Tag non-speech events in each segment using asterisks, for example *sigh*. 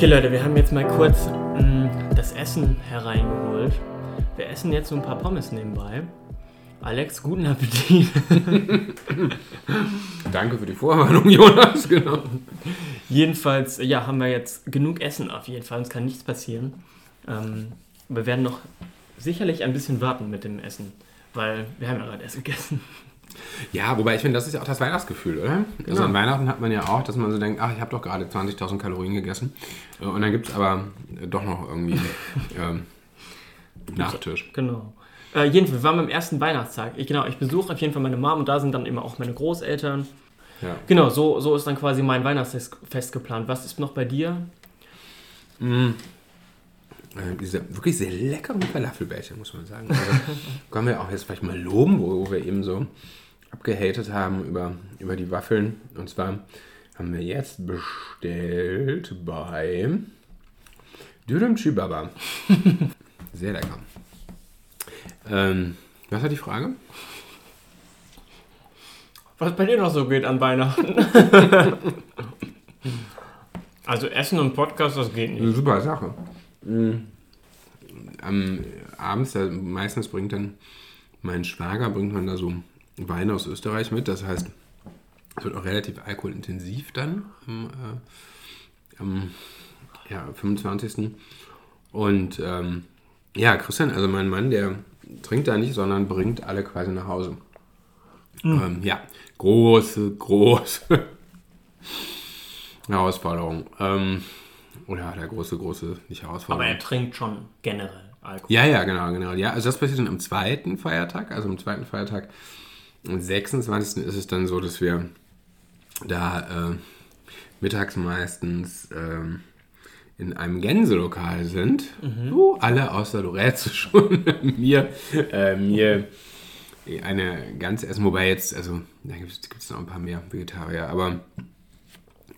Okay, Leute, wir haben jetzt mal kurz mh, das Essen hereingeholt. Wir essen jetzt so ein paar Pommes nebenbei. Alex, guten Appetit. *laughs* Danke für die Vorwarnung, Jonas. Genau. Jedenfalls, ja, haben wir jetzt genug Essen auf jeden Fall. Uns kann nichts passieren. Ähm, wir werden noch sicherlich ein bisschen warten mit dem Essen, weil wir haben ja gerade erst gegessen. Ja, wobei ich finde, das ist ja auch das Weihnachtsgefühl, oder? Genau. Also an Weihnachten hat man ja auch, dass man so denkt, ach, ich habe doch gerade 20.000 Kalorien gegessen. Äh, Und dann gibt es aber doch noch irgendwie *laughs* ähm, Nachtisch. Genau. Äh, jedenfalls, wir waren beim ersten Weihnachtstag. Ich, genau, ich besuche auf jeden Fall meine Mom und da sind dann immer auch meine Großeltern. Ja. Genau, so, so ist dann quasi mein Weihnachtsfest geplant. Was ist noch bei dir? Äh, diese wirklich sehr leckeren Falafelbällchen, muss man sagen. Also, *laughs* können wir auch jetzt vielleicht mal loben, wo wir eben so abgehatet haben über, über die Waffeln. Und zwar haben wir jetzt bestellt bei Dürüm Chibaba. *laughs* Sehr lecker. Ähm, was war die Frage? Was bei dir noch so geht an Weihnachten? *laughs* also Essen und Podcast, das geht nicht. Eine super Sache. Mhm. Am abends, meistens bringt dann mein Schwager bringt man da so Wein aus Österreich mit. Das heißt, es wird auch relativ alkoholintensiv dann am, äh, am ja, 25. Und ähm, ja, Christian, also mein Mann, der trinkt da nicht, sondern bringt alle quasi nach Hause. Ähm, ja, große, große *laughs* Herausforderung. Ähm, oder der große, große, nicht Aber Herausforderung. er trinkt schon generell Alkohol. Ja, ja, genau, genau. Ja, also das passiert dann am zweiten Feiertag, also am zweiten Feiertag, am 26. ist es dann so, dass wir da äh, mittags meistens ähm, in einem Gänselokal sind, wo alle außer Lorenzo *laughs* schon mir, äh, mir eine ganze essen, wobei jetzt, also da gibt es noch ein paar mehr Vegetarier, aber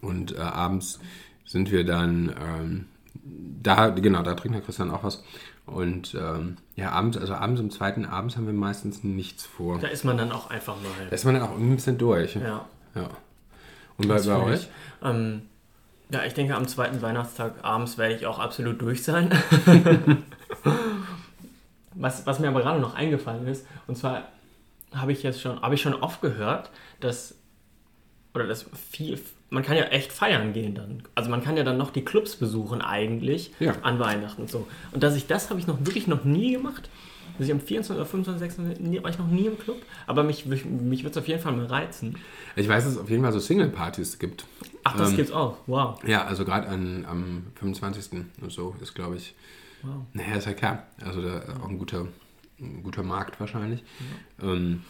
und äh, abends sind wir dann ähm, da, genau, da trinkt der Christian auch was. Und ähm, ja, abends, also abends um zweiten abends haben wir meistens nichts vor. Da ist man dann auch einfach mal. Da ist man dann auch ein bisschen durch. Ja. ja. Und bei, bei euch? Ähm, ja, ich denke, am zweiten Weihnachtstag abends werde ich auch absolut durch sein. *laughs* was, was mir aber gerade noch eingefallen ist, und zwar habe ich jetzt schon, habe ich schon oft gehört, dass, oder dass viel, man kann ja echt feiern gehen dann. Also man kann ja dann noch die Clubs besuchen eigentlich Ja. an Weihnachten und so. Und dass ich das habe ich noch wirklich noch nie gemacht. Also ich am 24. oder 25. 26. nie- war ich noch nie im Club, aber mich, mich, mich wird es auf jeden Fall mal reizen. Ich weiß, dass es auf jeden Fall so Single-Partys gibt. Ach, das Ähm, gibt's auch. Wow. Ja, also gerade am 25. und so ist, glaube ich, wow. naja, ist ja klar. Also da auch ein guter, ein guter Markt wahrscheinlich. Ähm,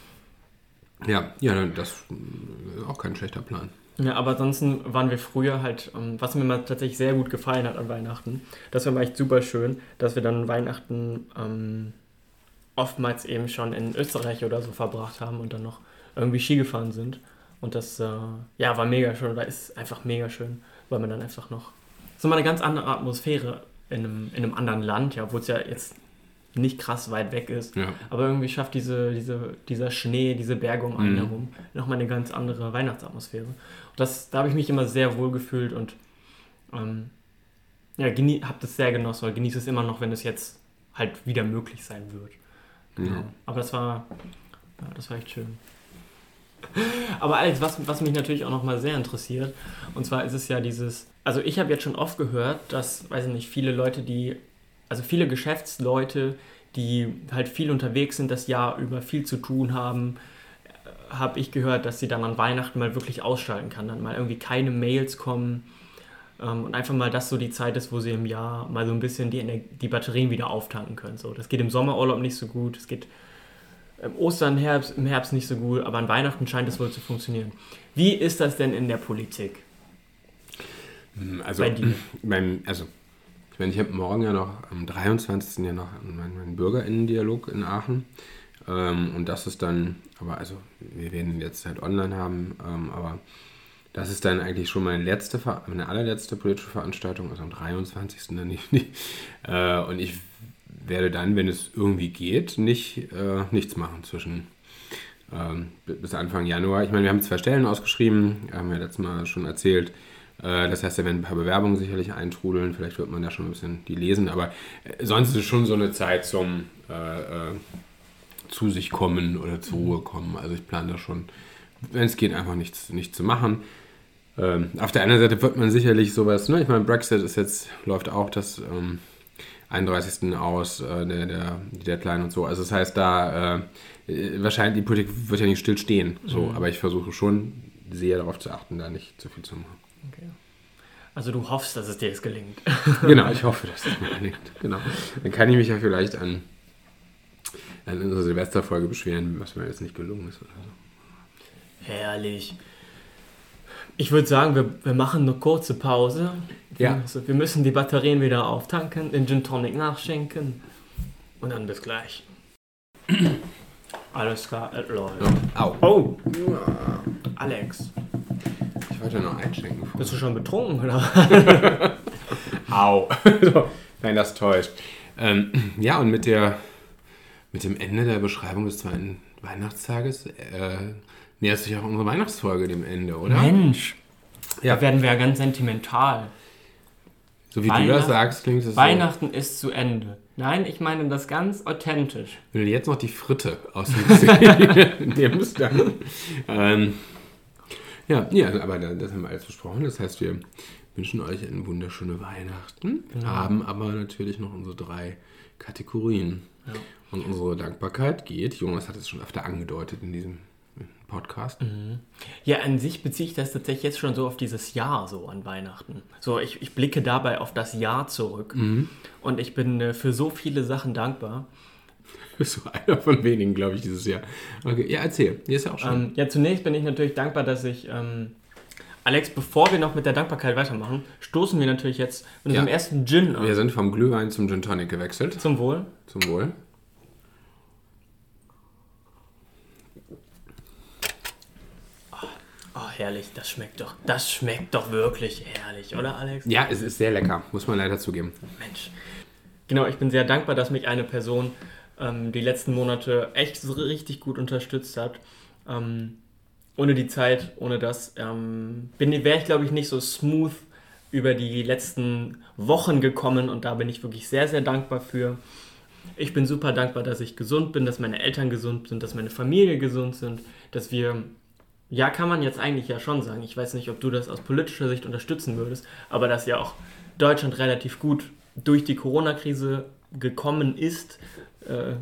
ja, ja, das ist auch kein schlechter Plan. Ja, aber ansonsten waren wir früher halt, ähm, was mir mal tatsächlich sehr gut gefallen hat an Weihnachten, das war echt super schön, dass wir dann Weihnachten ähm, oftmals eben schon in Österreich oder so verbracht haben und dann noch irgendwie Ski gefahren sind. Und das, äh, ja, war mega schön oder ist einfach mega schön, weil man dann einfach noch, so mal eine ganz andere Atmosphäre in einem, in einem anderen Land, ja, obwohl es ja jetzt nicht krass weit weg ist. Ja. Aber irgendwie schafft diese, diese, dieser Schnee, diese Berge um einen Mhm. herum nochmal eine ganz andere Weihnachtsatmosphäre. Und das, da habe ich mich immer sehr wohl gefühlt und ähm, ja, habe das sehr genossen oder genieße es immer noch, wenn es jetzt halt wieder möglich sein wird. Ja. Aber das war, ja, das war echt schön. *laughs* Aber Alex, was, was mich natürlich auch nochmal sehr interessiert, und zwar ist es ja dieses, also ich habe jetzt schon oft gehört, dass, weiß ich nicht, viele Leute, die, also viele Geschäftsleute, die halt viel unterwegs sind, das Jahr über viel zu tun haben, habe ich gehört, dass sie dann an Weihnachten mal wirklich ausschalten kann, dann mal irgendwie keine Mails kommen ähm, und einfach mal das so die Zeit ist, wo sie im Jahr mal so ein bisschen die, Ener- die Batterien wieder auftanken können. So, das geht im Sommerurlaub nicht so gut, es geht im Ostern, Herbst, im Herbst nicht so gut, aber an Weihnachten scheint es wohl zu funktionieren. Wie ist das denn in der Politik? Also, Bei dir. *clears throat* Beim, also, ich meine, ich habe morgen ja noch, am 23. ja noch meinen, meinen BürgerInnen-Dialog in Aachen. Ähm, und das ist dann, aber also, wir werden jetzt halt online haben, ähm, aber das ist dann eigentlich schon meine letzte, meine allerletzte politische Veranstaltung, also am 23. dann *laughs* nicht. nicht. Äh, und ich werde dann, wenn es irgendwie geht, nicht, äh, nichts machen zwischen ähm, bis Anfang Januar. Ich meine, wir haben zwei Stellen ausgeschrieben, haben wir letztes Mal schon erzählt. Äh, das heißt, da werden ein paar Bewerbungen sicherlich eintrudeln. Vielleicht wird man ja schon ein bisschen die lesen. Aber äh, sonst ist es schon so eine Zeit zum äh, äh, zu sich kommen oder zur Ruhe kommen. Also ich plane da schon, wenn es geht, einfach nichts, nichts zu machen. Ähm, auf der anderen Seite wird man sicherlich sowas, ne? ich meine, Brexit ist jetzt, läuft auch das ähm, 31. aus, äh, der, der, die Deadline und so. Also das heißt, da äh, wahrscheinlich die Politik wird ja nicht still stehen. So, mhm. aber ich versuche schon sehr darauf zu achten, da nicht zu viel zu machen. Okay. Also du hoffst, dass es dir jetzt gelingt. *laughs* genau, ich hoffe, dass es mir gelingt. Genau. Dann kann ich mich ja vielleicht an, an unsere Silvesterfolge beschweren, was mir jetzt nicht gelungen ist oder so. Herrlich. Ich würde sagen, wir, wir machen eine kurze Pause. Ja. Also wir müssen die Batterien wieder auftanken, den Gin Tonic nachschenken und dann bis gleich. *clears throat* Alles klar, äh, läuft. Au. Oh! Alex. Wollte noch einschenken. Bist du schon betrunken, oder? *laughs* Au. *laughs* Nein, das täuscht. Ähm, ja, und mit, der, mit dem Ende der Beschreibung des zweiten Weihnachtstages äh, nähert sich auch unsere Weihnachtsfolge dem Ende, oder? Mensch. Ja. Da werden wir ja ganz sentimental. So wie du das sagst, klingt es Weihnachten so. ist zu Ende. Nein, ich meine das ganz authentisch. Wenn du jetzt noch die Fritte aus dem *laughs* nimmst, dann. Ähm, ja, ja, aber das haben wir alles besprochen. Das heißt, wir wünschen euch eine wunderschöne Weihnachten, genau. haben aber natürlich noch unsere drei Kategorien. Ja. Und unsere Dankbarkeit geht, Jonas hat es schon öfter angedeutet in diesem Podcast. Mhm. Ja, an sich beziehe ich das tatsächlich jetzt schon so auf dieses Jahr, so an Weihnachten. So, ich, ich blicke dabei auf das Jahr zurück mhm. und ich bin äh, für so viele Sachen dankbar. Bist du *laughs* einer von wenigen, glaube ich, dieses Jahr. Okay, ja, erzähl. Hier ist ja auch schon. Ähm, ja, zunächst bin ich natürlich dankbar, dass ich. Ähm, Alex, bevor wir noch mit der Dankbarkeit weitermachen, stoßen wir natürlich jetzt mit unserem ja. ersten Gin an. Wir sind vom Glühwein zum Gin Tonic gewechselt. Zum Wohl. Zum Wohl. Oh, herrlich, das schmeckt doch. Das schmeckt doch wirklich herrlich, oder Alex? Ja, es ist sehr lecker, muss man leider zugeben. Mensch. Genau, ich bin sehr dankbar, dass mich eine Person ähm, die letzten Monate echt so richtig gut unterstützt hat. Ähm, ohne die Zeit, ohne das, ähm, wäre ich, glaube ich, nicht so smooth über die letzten Wochen gekommen und da bin ich wirklich sehr, sehr dankbar für. Ich bin super dankbar, dass ich gesund bin, dass meine Eltern gesund sind, dass meine Familie gesund sind, dass wir ja, kann man jetzt eigentlich ja schon sagen. Ich weiß nicht, ob du das aus politischer Sicht unterstützen würdest, aber dass ja auch Deutschland relativ gut durch die Corona-Krise gekommen ist, äh,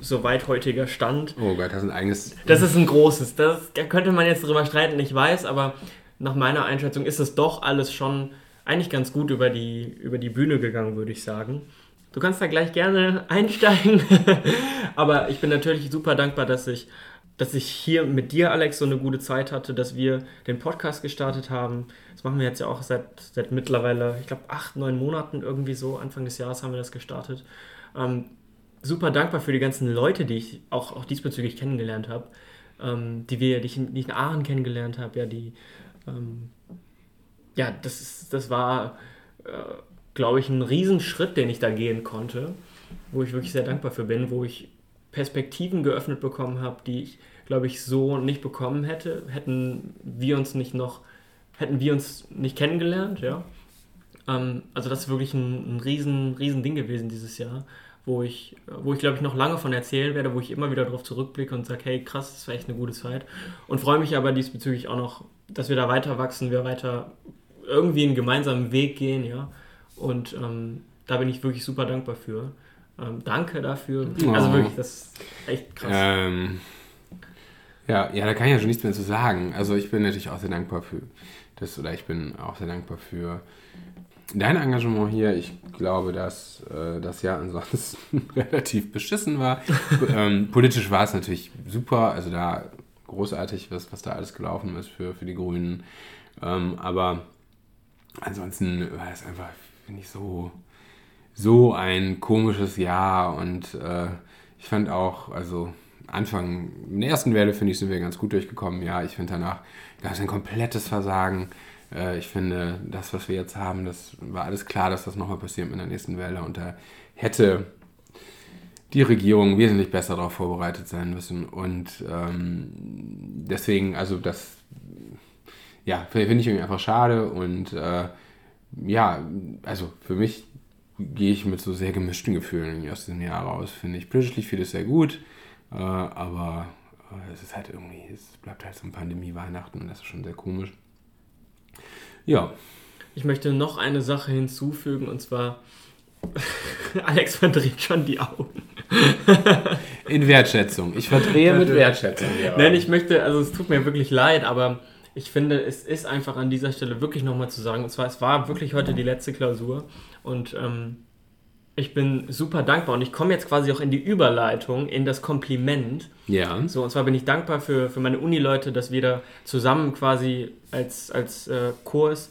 soweit heutiger Stand. Oh Gott, das ist ein eigenes. Das ist ein großes. Das, da könnte man jetzt drüber streiten, ich weiß, aber nach meiner Einschätzung ist es doch alles schon eigentlich ganz gut über die, über die Bühne gegangen, würde ich sagen. Du kannst da gleich gerne *laughs* einsteigen, *laughs* aber ich bin natürlich super dankbar, dass ich dass ich hier mit dir, Alex, so eine gute Zeit hatte, dass wir den Podcast gestartet haben. Das machen wir jetzt ja auch seit, seit mittlerweile, ich glaube, acht, neun Monaten irgendwie so. Anfang des Jahres haben wir das gestartet. Ähm, super dankbar für die ganzen Leute, die ich auch, auch diesbezüglich kennengelernt habe, ähm, die wir, die ich, die ich in Aachen kennengelernt habe, ja, die, ähm, ja, das, ist, das war, äh, glaube ich, ein Riesenschritt, den ich da gehen konnte, wo ich wirklich sehr dankbar für bin, wo ich Perspektiven geöffnet bekommen habe, die ich, glaube ich, so nicht bekommen hätte, hätten wir uns nicht noch, hätten wir uns nicht kennengelernt, ja. Ähm, also das ist wirklich ein, ein riesen, riesen Ding gewesen dieses Jahr, wo ich, wo ich glaube ich noch lange von erzählen werde, wo ich immer wieder darauf zurückblicke und sage, hey krass, das war echt eine gute Zeit. Und freue mich aber diesbezüglich auch noch, dass wir da weiter wachsen, wir weiter irgendwie einen gemeinsamen Weg gehen, ja. Und ähm, da bin ich wirklich super dankbar für. Ähm, danke dafür. Oh. Also wirklich, das ist echt krass. Ähm, ja, ja, da kann ich ja schon nichts mehr zu sagen. Also ich bin natürlich auch sehr dankbar für das, oder ich bin auch sehr dankbar für dein Engagement hier. Ich glaube, dass äh, das Jahr ansonsten *laughs* relativ beschissen war. *laughs* ähm, politisch war es natürlich super, also da großartig, was, was da alles gelaufen ist für, für die Grünen. Ähm, aber ansonsten war es einfach, finde ich, so so ein komisches Jahr und äh, ich fand auch, also Anfang, in der ersten Welle finde ich, sind wir ganz gut durchgekommen. Ja, ich finde danach gab es ein komplettes Versagen. Äh, ich finde, das, was wir jetzt haben, das war alles klar, dass das nochmal passiert in der nächsten Welle und da hätte die Regierung wesentlich besser darauf vorbereitet sein müssen und ähm, deswegen, also das ja, finde ich irgendwie einfach schade und äh, ja, also für mich gehe ich mit so sehr gemischten Gefühlen aus diesem Jahr raus, finde ich. Politically viel ist sehr gut, äh, aber äh, es ist halt irgendwie, es bleibt halt so ein Pandemie-Weihnachten und das ist schon sehr komisch. Ja. Ich möchte noch eine Sache hinzufügen und zwar, *laughs* Alex verdreht schon die Augen. In Wertschätzung. Ich verdrehe mit Wertschätzung. Nein, ich möchte, also es tut mir wirklich leid, aber ich finde, es ist einfach an dieser Stelle wirklich nochmal zu sagen, und zwar, es war wirklich heute die letzte Klausur und ähm, ich bin super dankbar und ich komme jetzt quasi auch in die Überleitung, in das Kompliment. Ja. So, und zwar bin ich dankbar für, für meine Uni-Leute, dass wir da zusammen quasi als, als äh, Kurs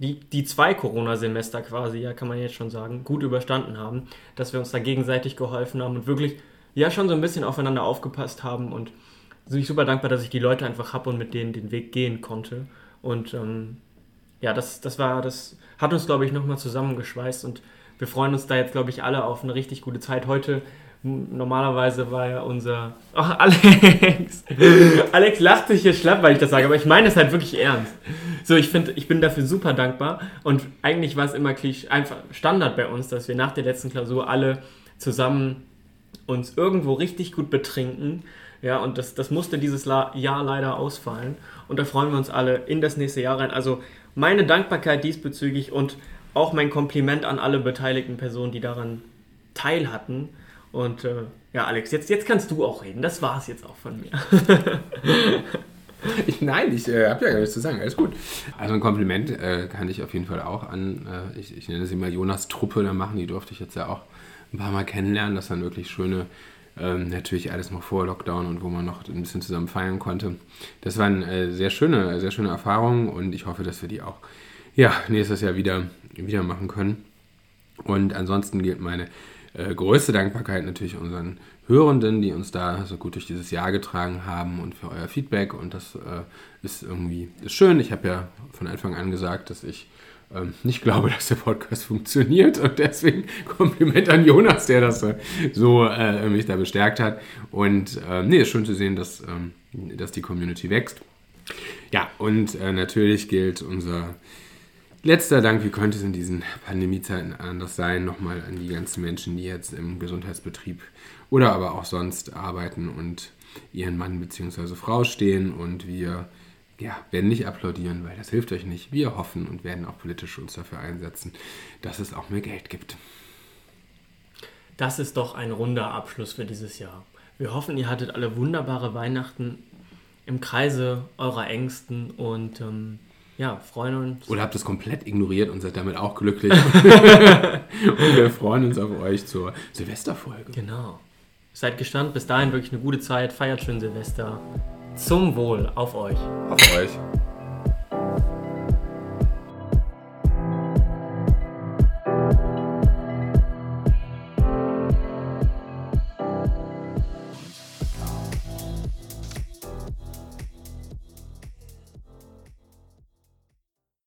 die, die zwei Corona-Semester quasi, ja, kann man jetzt schon sagen, gut überstanden haben, dass wir uns da gegenseitig geholfen haben und wirklich, ja, schon so ein bisschen aufeinander aufgepasst haben und bin ich super dankbar, dass ich die Leute einfach habe und mit denen den Weg gehen konnte. Und ähm, ja, das, das war, das hat uns, glaube ich, nochmal zusammengeschweißt und wir freuen uns da jetzt, glaube ich, alle auf eine richtig gute Zeit. Heute, normalerweise war ja unser. *laughs* Ach, Alex! *laughs* Alex lacht sich hier schlapp, weil ich das sage, aber ich meine es halt wirklich ernst. So, ich finde, ich bin dafür super dankbar und eigentlich war es immer einfach Standard bei uns, dass wir nach der letzten Klausur alle zusammen uns irgendwo richtig gut betrinken ja, und das, das musste dieses Jahr leider ausfallen. Und da freuen wir uns alle in das nächste Jahr rein. Also meine Dankbarkeit diesbezüglich und auch mein Kompliment an alle beteiligten Personen, die daran teil hatten. Und äh, ja, Alex, jetzt, jetzt kannst du auch reden. Das war es jetzt auch von mir. *laughs* ich, nein, ich äh, habe ja gar nichts zu sagen. Alles gut. Also ein Kompliment äh, kann ich auf jeden Fall auch an, äh, ich, ich nenne sie mal Jonas Truppe da machen. Die durfte ich jetzt ja auch ein paar Mal kennenlernen. Das waren wirklich schöne ähm, natürlich alles noch vor Lockdown und wo man noch ein bisschen zusammen feiern konnte. Das waren äh, sehr schöne, sehr schöne Erfahrungen und ich hoffe, dass wir die auch ja, nächstes Jahr wieder, wieder machen können. Und ansonsten gilt meine äh, größte Dankbarkeit natürlich unseren Hörenden, die uns da so gut durch dieses Jahr getragen haben und für euer Feedback. Und das äh, ist irgendwie ist schön. Ich habe ja von Anfang an gesagt, dass ich ähm, nicht glaube, *laughs* dass der Podcast funktioniert und deswegen *laughs* Kompliment an Jonas, der das äh, so äh, mich da bestärkt hat. Und äh, nee, ist schön zu sehen, dass, ähm, dass die Community wächst. Ja, und äh, natürlich gilt unser letzter Dank, wie könnte es in diesen Pandemiezeiten anders sein, nochmal an die ganzen Menschen, die jetzt im Gesundheitsbetrieb oder aber auch sonst arbeiten und ihren Mann bzw. Frau stehen und wir ja, werden nicht applaudieren, weil das hilft euch nicht. Wir hoffen und werden auch politisch uns dafür einsetzen, dass es auch mehr Geld gibt. Das ist doch ein runder Abschluss für dieses Jahr. Wir hoffen, ihr hattet alle wunderbare Weihnachten im Kreise eurer Ängsten und ähm, ja, freuen uns. Oder habt es komplett ignoriert und seid damit auch glücklich. *laughs* und wir freuen uns auf euch zur Silvesterfolge. Genau. Seid gespannt. Bis dahin wirklich eine gute Zeit. Feiert schön Silvester. Zum Wohl auf euch. Auf euch.